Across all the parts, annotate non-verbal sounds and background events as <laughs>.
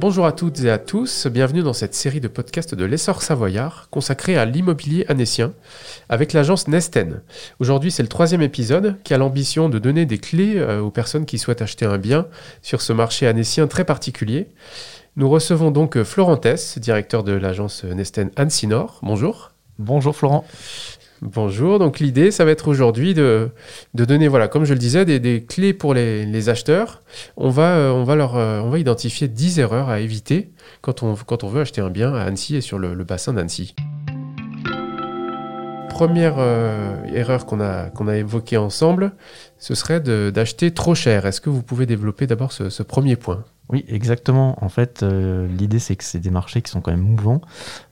Bonjour à toutes et à tous, bienvenue dans cette série de podcasts de l'essor savoyard consacrée à l'immobilier annécien avec l'agence Nesten. Aujourd'hui c'est le troisième épisode qui a l'ambition de donner des clés euh, aux personnes qui souhaitent acheter un bien sur ce marché annécien très particulier. Nous recevons donc euh, Florent Tess, directeur de l'agence Nesten Annecy Nord. Bonjour. Bonjour Florent. Bonjour, donc l'idée, ça va être aujourd'hui de, donner, voilà, comme je le disais, des, clés pour les, acheteurs. On va, euh, on, va leur, euh, on va identifier 10 erreurs à éviter quand on, quand on veut acheter un bien à Annecy et sur le bassin d'Annecy. Première euh, erreur qu'on a, qu'on a évoquée ensemble, ce serait d'acheter trop cher. Est-ce que vous pouvez développer d'abord ce, premier point? Oui, exactement. En fait, euh, l'idée, c'est que c'est des marchés qui sont quand même mouvants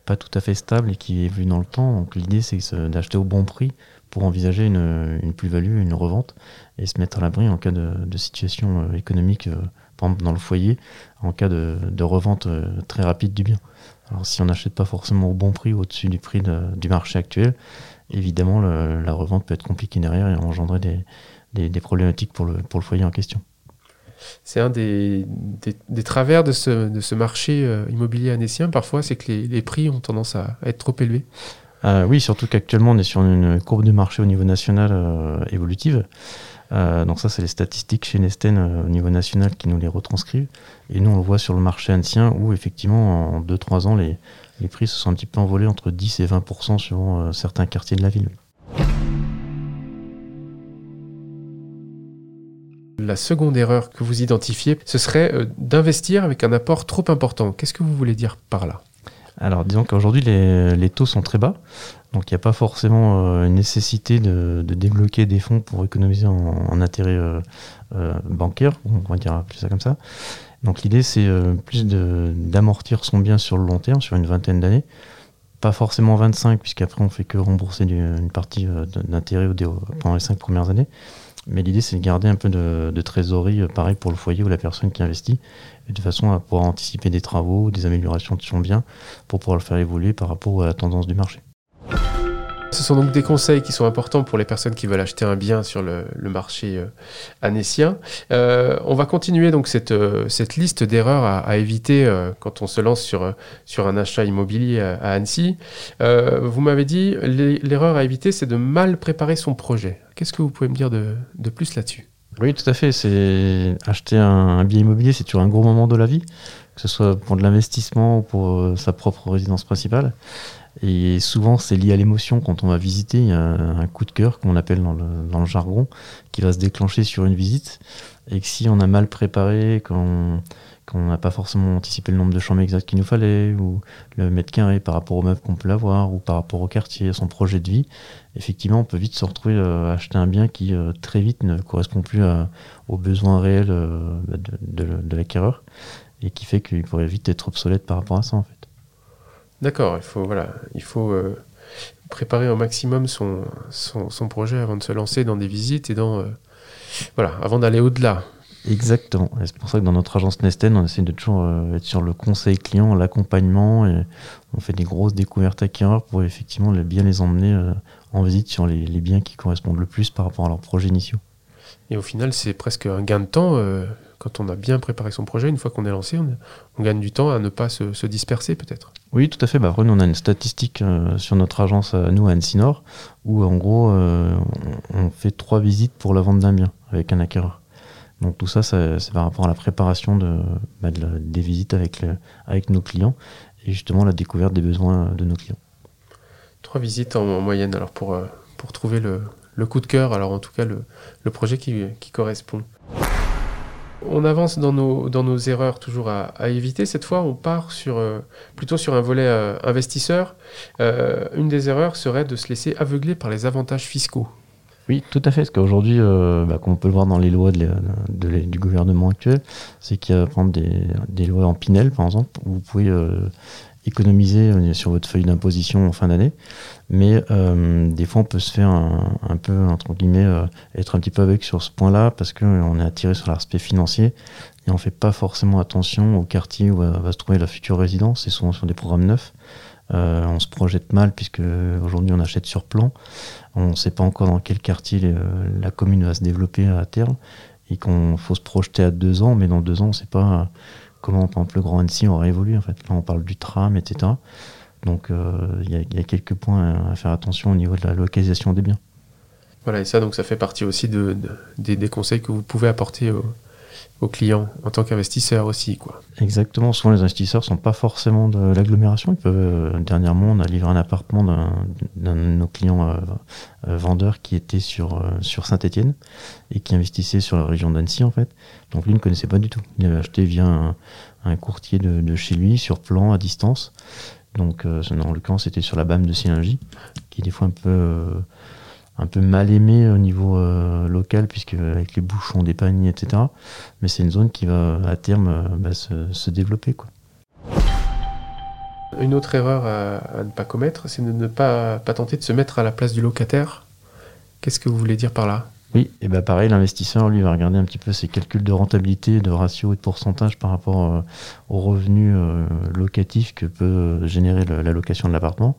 pas tout à fait stable et qui évolue dans le temps. Donc l'idée c'est d'acheter au bon prix pour envisager une, plus-value, une revente et se mettre à l'abri en cas de, situation euh, économique, par exemple dans le foyer, en cas de, revente très rapide du bien. Alors si on n'achète pas forcément au bon prix, au-dessus du prix du marché actuel, évidemment le, la revente peut être compliquée derrière et engendrer des, des, des problématiques pour le, pour le foyer en question c'est un des, des, des, travers de ce, de ce marché euh, immobilier annécien, parfois, c'est que les, les, prix ont tendance à, à être trop élevés. Euh, oui, surtout qu'actuellement, on est sur une courbe de marché au niveau national euh, évolutive. Euh, donc ça, c'est les statistiques chez Nesten euh, au niveau national qui nous les retranscrivent. Et nous, on le voit sur le marché ancien où, effectivement, en 2-3 ans, les, les prix se sont un petit peu envolés entre 10 et 20% sur euh, certains quartiers de la ville. La seconde erreur que vous identifiez, ce serait d'investir avec un apport trop important. Qu'est-ce que vous voulez dire par là? Alors, disons qu'aujourd'hui, les, taux sont très bas. Donc, il n'y a pas forcément euh, une nécessité de, débloquer des fonds pour économiser en, en intérêt euh, euh, bancaire, on va dire plus ça comme ça. Donc, l'idée, c'est plus d'amortir son bien sur le long terme, sur une vingtaine d'années. Pas forcément 25, puisqu'après, on fait que rembourser une partie d'intérêt pendant les 5 premières années. Mais l'idée, c'est de garder un peu de, trésorerie, euh, pareil pour le foyer ou la personne qui investit, de façon à pouvoir anticiper des travaux, des améliorations de son bien, pour pouvoir le faire évoluer par rapport à la tendance du marché. Ce sont donc des conseils qui sont importants pour les personnes qui veulent acheter un bien sur le, marché euh. Euh, on va continuer donc cette, euh, cette liste d'erreurs à, éviter euh, quand on se lance sur, sur un achat immobilier à, Annecy. Vous m'avez dit l'erreur à éviter, c'est de mal préparer son projet. Qu'est-ce que vous pouvez me dire de, de plus là-dessus? Oui, tout à fait. C'est acheter un, un bien immobilier, c'est toujours un gros moment de la vie, que ce soit pour de l'investissement ou pour sa propre résidence principale. Et souvent, c'est lié à l'émotion. Quand on va visiter, il y a un coup de cœur, comme on appelle dans le, jargon, qui va se déclencher sur une visite. Et que si on a mal préparé, qu'on n'a pas forcément anticipé le nombre de chambres exactes qu'il nous fallait, ou le mètre carré par rapport au meuble qu'on peut avoir, ou par rapport au quartier, à son projet de vie, effectivement, on peut vite se retrouver euh, à acheter un bien qui euh, très vite ne correspond plus à, aux besoins réels euh, de, de l'acquéreur, et qui fait qu'il pourrait vite être obsolète par rapport à ça, en fait. D'accord, il faut, voilà, il faut euh, préparer au maximum son, son, son, projet avant de se lancer dans des visites et dans, euh, voilà, avant d'aller au-delà. Exactement. Et c'est pour ça que dans notre agence Nesten, on essaie de toujours euh, être sur le conseil client, l'accompagnement, et on fait des grosses découvertes acquéreurs pour effectivement bien les emmener en visite sur les, les, biens qui correspondent le plus par rapport à leurs projets initiaux. Et au final, c'est presque un gain de temps euh, quand on a bien préparé son projet, une fois qu'on est lancé, on, on, gagne du temps à ne pas se, se disperser peut-être. Oui, tout à fait. Bah, après, nous, on a une statistique euh, sur notre agence, à nous, à Annecy Nord, où en gros, euh, on fait trois visites pour la vente d'un bien avec un acquéreur. Donc tout ça, c'est par rapport à la préparation de, bah, de la, des visites avec, le, avec nos clients et justement la découverte des besoins de nos clients. Trois visites en, en moyenne, alors pour, euh, pour trouver le, le coup de cœur, alors en tout cas le, le projet qui, qui correspond. On avance dans nos, dans nos erreurs toujours à, éviter. Cette fois, on part sur, euh, plutôt sur un volet euh, investisseur. Euh, une des erreurs serait de se laisser aveugler par les avantages fiscaux. Oui, tout à fait. Parce qu'aujourd'hui, bah, comme on peut le voir dans les lois du gouvernement actuel, c'est qu'il y a des, des, lois en Pinel, par exemple, où vous pouvez économiser euh, sur votre feuille d'imposition en fin d'année. Mais euh, des fois, on peut se faire un, peu, entre guillemets, euh, être un petit peu avec sur ce point-là parce qu'on est attiré sur l'aspect financier et on ne fait pas forcément attention au quartier où va, se trouver la future résidence. C'est souvent sur des programmes neufs. On se projette mal puisque aujourd'hui on achète sur plan. On ne sait pas encore dans quel quartier la commune va se développer à terme et qu'on faut se projeter à deux ans, mais dans deux ans on ne sait pas comment par exemple, le Grand Annecy aurait évolué. En fait. Là, on parle du tram, etc. Donc il y, a quelques points à faire attention au niveau de la localisation des biens. Voilà, et ça, donc ça fait partie aussi de, des, conseils que vous pouvez apporter aux, clients en tant qu'investisseur aussi. Quoi. Exactement, souvent les investisseurs ne sont pas forcément de l'agglomération. Ils peuvent, euh, dernièrement, on a livré un appartement d'un de nos clients euh, euh, vendeurs qui était sur, sur Saint-Etienne et qui investissait sur la région d'Annecy en fait. Donc lui ne connaissait pas du tout. Il avait acheté via un, courtier de, de, chez lui, sur plan, à distance. Donc en l'occurrence c'était sur la BAM de Synergie, qui est des fois un peu un peu mal aimé au niveau euh, local, puisque avec les bouchons des paniers, etc. Mais c'est une zone qui va à terme euh, bah, se, développer. Quoi. Une autre erreur à, ne pas commettre, c'est de ne pas, pas tenter de se mettre à la place du locataire. Qu'est-ce que vous voulez dire par là? Oui, et bah pareil, l'investisseur, lui, va regarder un petit peu ses calculs de rentabilité, de ratio et de pourcentage par rapport euh, aux revenus locatifs que peut générer la location de l'appartement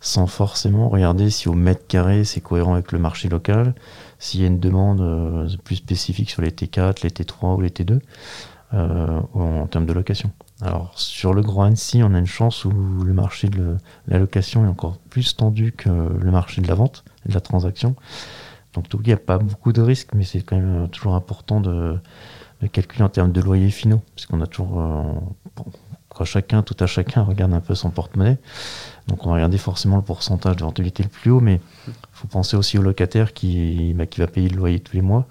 sans forcément regarder si au mètre carré c'est cohérent avec le marché local, s'il y a une demande euh, plus spécifique sur les T4, les T3 ou les T2 euh, en termes de location. Alors sur le Grand Annecy, on a une chance où le marché de la location est encore plus tendu que le marché de la vente de la transaction. Donc il n'y a pas beaucoup de risques, mais c'est quand même toujours important de, calculer en termes de loyers finaux, puisqu'on a toujours, euh, chacun, tout à chacun regarde un peu son porte-monnaie. Donc on va regarder forcément le pourcentage de rentabilité le plus haut, mais il faut penser aussi au locataire qui, bah, qui va payer le loyer tous les mois.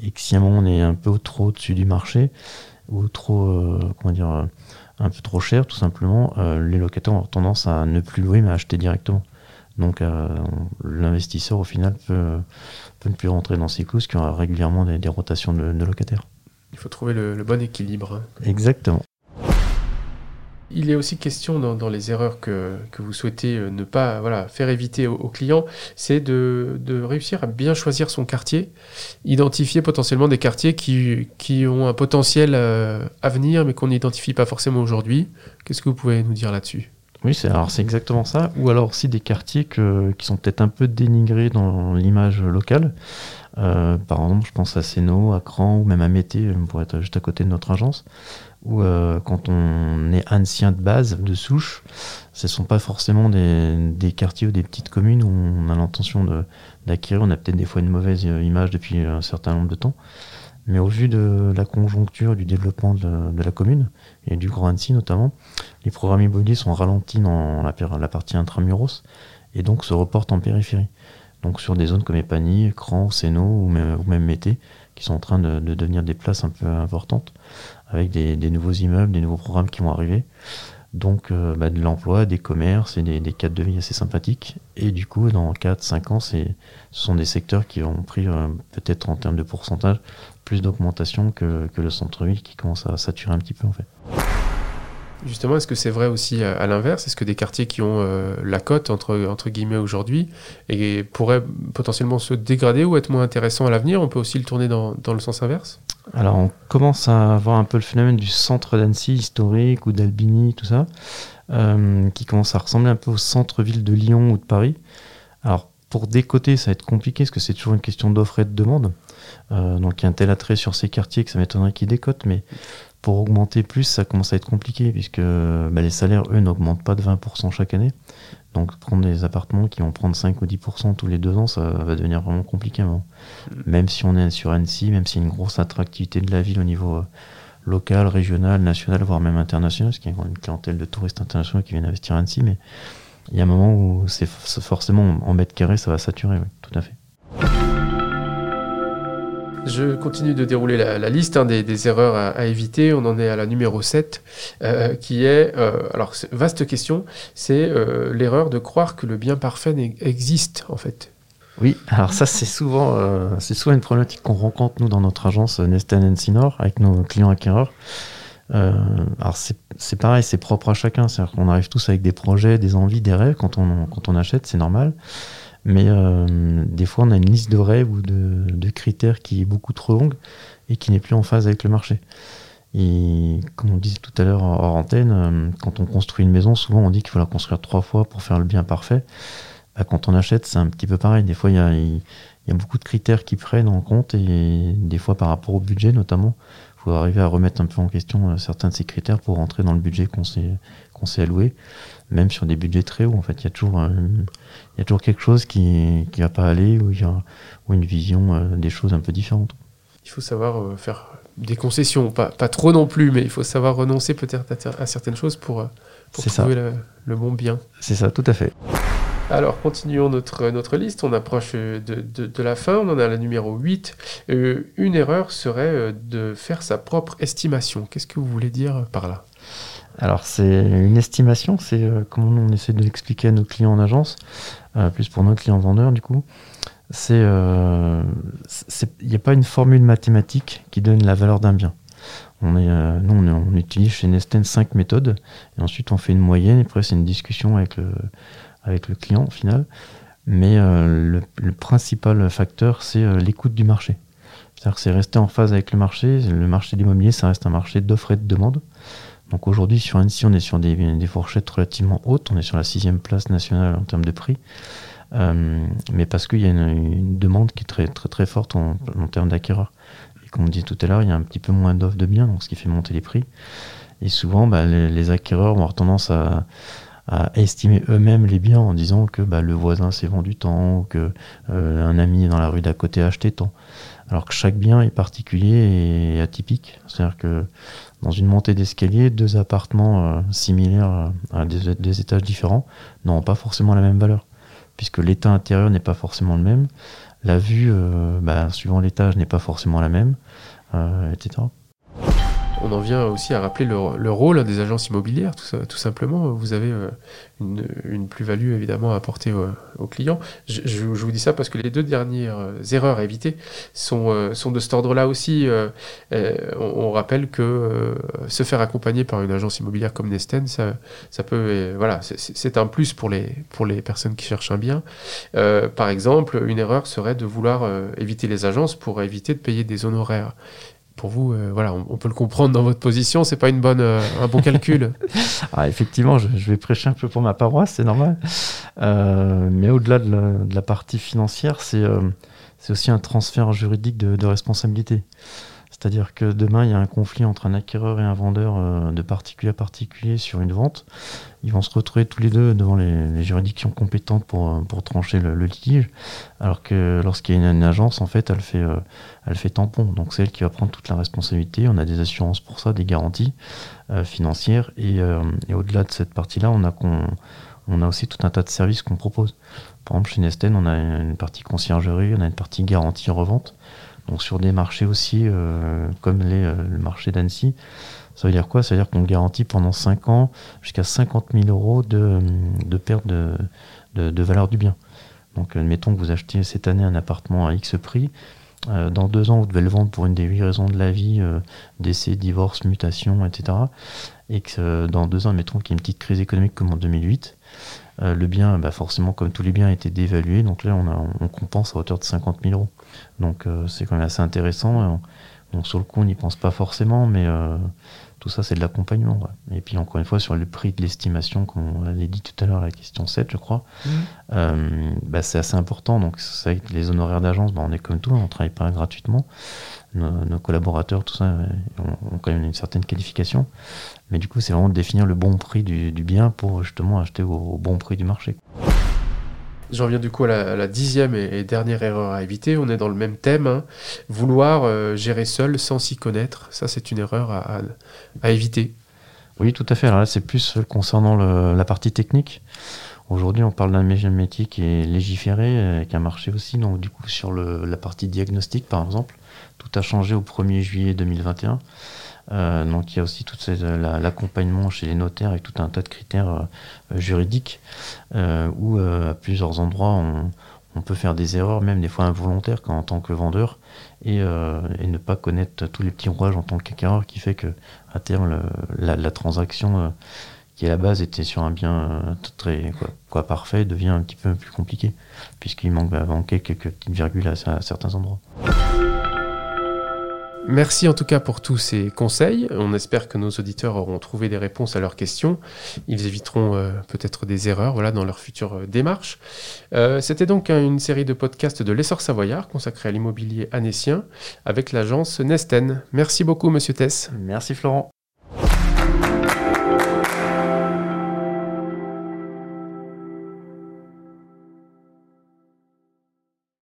Et que si à un moment on est un peu trop au-dessus du marché, ou trop, euh, comment dire, euh, un peu trop cher tout simplement, euh, les locataires ont tendance à ne plus louer mais à acheter directement. Donc l'investisseur au final peut, peut, ne plus rentrer dans ces clous, parce qu'il y aura régulièrement des, rotations de, locataires. Il faut trouver le, bon équilibre. Hein. Exactement. Il est aussi question dans, les erreurs que, vous souhaitez euh, ne pas voilà, faire éviter aux, clients, c'est de, réussir à bien choisir son quartier, identifier potentiellement des quartiers qui, qui ont un potentiel euh, à venir mais qu'on n'identifie pas forcément aujourd'hui. Qu'est-ce que vous pouvez nous dire là-dessus? Oui, c'est alors c'est exactement ça. Ou alors aussi des quartiers qui sont peut-être un peu dénigrés dans l'image locale. Euh, par exemple, je pense à Séno, à Cran ou même à Mété, pour être juste à côté de notre agence où euh, quand on est ancien de base, de souche, ce ne sont pas forcément des, quartiers ou des petites communes où on a l'intention d'acquérir. On a peut-être des fois une mauvaise euh, image depuis un certain nombre de temps. Mais au vu de la conjoncture du développement de, la commune, et du Grand Annecy notamment, les programmes immobiliers sont ralentis dans la, la partie intramuros et donc se reportent en périphérie. Donc sur des zones comme Epany, Cran, Séno ou même, ou même Mété, qui sont en train de, de, devenir des places un peu importantes avec des, nouveaux immeubles, des nouveaux programmes qui vont arriver. Donc euh, bah, de l'emploi, des commerces et des, des, de vie assez sympathiques. Et du coup, dans 4-5 ans, ce sont des secteurs qui ont pris euh, peut-être en termes de pourcentage plus d'augmentation que, que, le centre-ville qui commence à saturer un petit peu en fait. Justement, est-ce que c'est vrai aussi à, l'inverse? Est-ce que des quartiers qui ont euh, la cote, entre, entre guillemets, aujourd'hui, et pourraient potentiellement se dégrader ou être moins intéressants à l'avenir? On peut aussi le tourner dans, le sens inverse? Alors, on commence à avoir un peu le phénomène du centre d'Annecy historique ou d'Albini, tout ça, euh, qui commence à ressembler un peu au centre-ville de Lyon ou de Paris. Alors, pour décoter, ça va être compliqué parce que c'est toujours une question d'offre et de demande. Euh, donc, il y a un tel attrait sur ces quartiers que ça m'étonnerait qu'ils décotent, mais pour augmenter plus, ça commence à être compliqué puisque bah, les salaires, eux, n'augmentent pas de 20% chaque année. Donc prendre des appartements qui vont prendre 5 ou 10% tous les deux ans, ça va devenir vraiment compliqué. Mm. Même si on est sur Annecy, même s'il y a une grosse attractivité de la ville au niveau euh, local, régional, national, voire même international, parce qu'il y a une clientèle de touristes internationaux qui viennent investir à Annecy, mais il y a un moment où c'est forcément en mètre carré, ça va saturer, oui, tout à fait. Je continue de dérouler la, liste hein, des, erreurs à, éviter. On en est à la numéro 7, euh, qui est, euh, alors vaste question, c'est euh, l'erreur de croire que le bien parfait existe en fait. Oui, alors ça c'est souvent, c'est souvent une problématique qu'on rencontre nous dans notre agence Nesten Sinor avec nos clients acquéreurs. alors c'est pareil, c'est propre à chacun, c'est-à-dire qu'on arrive tous avec des projets, des envies, des rêves quand on, quand on achète, c'est normal. Mais euh, des fois, on a une liste de rêves ou de, critères qui est beaucoup trop longue et qui n'est plus en phase avec le marché. Et comme on disait tout à l'heure hors antenne, euh, quand on construit une maison, souvent on dit qu'il faut la construire trois fois pour faire le bien parfait. Bah, quand on achète, c'est un petit peu pareil. Des fois, il y a, il y a beaucoup de critères qui prennent en compte et des fois par rapport au budget notamment, il faut arriver à remettre un peu en question certains de ces critères pour rentrer dans le budget qu'on s'est qu'on s'est alloué, même sur des budgets très hauts. En fait, il y a toujours, il y a toujours quelque chose qui ne va pas aller ou il y a ou une vision des choses un peu différentes. Il faut savoir faire des concessions, pas, pas trop non plus, mais il faut savoir renoncer peut-être à, certaines choses pour, pour trouver le, le, bon bien. C'est ça, tout à fait. Alors, continuons notre, liste. On approche de, de, la fin. On en a la numéro 8. Euh, une erreur serait euh, de faire sa propre estimation. Qu'est-ce que vous voulez dire par là? Alors c'est une estimation, c'est euh, comment on essaie de l'expliquer à nos clients en agence, euh, plus pour nos clients vendeurs du coup. C'est, il n'y a pas une formule mathématique qui donne la valeur d'un bien. Nous, on, utilise chez Nesten cinq méthodes, et ensuite on fait une moyenne, et après c'est une discussion avec le, avec le client final. Mais euh, le, principal facteur, c'est euh, l'écoute du marché. C'est-à-dire c'est rester en phase avec le marché. Le marché de l'immobilier, ça reste un marché d'offres et de demande. Donc aujourd'hui, sur Annecy, on est sur des, fourchettes relativement hautes. On est sur la sixième place nationale en termes de prix. Euh, mais parce qu'il y a une, demande qui est très très très forte en, termes d'acquéreurs. Et comme on dit tout à l'heure, il y a un petit peu moins d'offres de biens, donc ce qui fait monter les prix. Et souvent, bah, les, les, acquéreurs vont avoir tendance à, à estimer eux-mêmes les biens en disant que bah, le voisin s'est vendu tant ou que euh, un ami dans la rue d'à côté a acheté tant. Alors que chaque bien est particulier et atypique. C'est-à-dire que dans une montée d'escalier, deux appartements euh, similaires à des, étages différents n'auront pas forcément la même valeur, puisque l'état intérieur n'est pas forcément le même, la vue, euh, bah, suivant l'étage, n'est pas forcément la même, etc on en vient aussi à rappeler le, rôle des agences immobilières, tout, simplement. Vous avez euh, une, plus-value évidemment à apporter aux, clients. Je, vous dis ça parce que les deux dernières euh, erreurs à éviter sont, euh, sont de cet ordre-là aussi. on, rappelle que se faire accompagner par une agence immobilière comme Nesten, ça, peut, voilà, c'est un plus pour les personnes qui cherchent un bien. par exemple, une erreur serait de vouloir éviter les agences pour éviter de payer des honoraires pour vous, euh, voilà, on, peut le comprendre dans votre position, c'est pas une bonne, euh, un bon calcul. <laughs> ah, effectivement, je, vais prêcher un peu pour ma paroisse, c'est normal. Euh, mais au-delà de, la partie financière, c'est aussi un transfert juridique de responsabilité. C'est-à-dire que demain, il y a un conflit entre un acquéreur et un vendeur euh, de particulier à particulier sur une vente. Ils vont se retrouver tous les deux devant les, juridictions compétentes pour, euh, trancher le, litige. Alors que lorsqu'il y a une, agence, en fait, elle fait, euh, elle fait tampon. Donc c'est elle qui va prendre toute la responsabilité. On a des assurances pour ça, des garanties financières. Et, et au-delà de cette partie-là, on a on a aussi tout un tas de services qu'on propose. Par exemple, chez Nesten, on a une partie conciergerie, on a une partie garantie revente. Donc sur des marchés aussi, euh, comme les, euh, le marché d'Annecy, ça veut dire quoi? Ça veut dire qu'on garantit pendant 5 ans jusqu'à 50 000 euros de, de perte de, de, valeur du bien. Donc admettons que vous achetez cette année un appartement à X prix, euh, dans deux ans vous devez le vendre pour une des huit raisons de la vie, décès, divorce, mutation, etc. Et que dans deux ans, admettons qu'il y ait une petite crise économique comme en 2008, le bien, bah forcément comme tous les biens, a été dévalué, donc là on, a, on compense à hauteur de 50 000 euros. Donc euh, c'est quand même assez intéressant. Donc sur le coup, on n'y pense pas forcément, mais euh, tout ça, c'est de l'accompagnement. Et puis encore une fois, sur le prix de l'estimation, comme on l'avait dit tout à l'heure, la question 7, je crois, mmh. euh, bah, c'est assez important. Donc c'est les honoraires d'agence, bah, on est comme tout, on ne travaille pas gratuitement. Nos, collaborateurs, tout ça, ont, quand même une certaine qualification. Mais du coup, c'est vraiment de définir le bon prix du, bien pour justement acheter au bon prix du marché. J'en viens du coup à la, dixième et, dernière erreur à éviter. On est dans le même thème. Hein. Vouloir euh, gérer seul sans s'y connaître, ça c'est une erreur à, éviter. Oui, tout à fait. Alors là, c'est plus concernant la partie technique. Aujourd'hui, on parle d'un métier qui est légiféré, avec un marché aussi. Donc, du coup, sur la partie diagnostic, par exemple, tout a changé au 1er juillet 2021. Euh, donc il y a aussi tout l'accompagnement chez les notaires avec tout un tas de critères euh, juridiques euh, où à plusieurs endroits on, peut faire des erreurs, même des fois involontaires en tant que vendeur, et, ne pas connaître tous les petits rouages en tant qu'acquéreur qui fait que à terme la, transaction qui à la base était sur un bien très quoi, parfait devient un petit peu plus compliqué puisqu'il manque, manquer quelques petites virgules à certains endroits. Merci en tout cas pour tous ces conseils. On espère que nos auditeurs auront trouvé des réponses à leurs questions. Ils éviteront euh, peut-être des erreurs dans leur future euh, démarche. Euh, C'était donc une série de podcasts de l'essor savoyard consacrée à l'immobilier anécien avec l'agence Nesten. Merci beaucoup, monsieur Tess. Merci, Florent.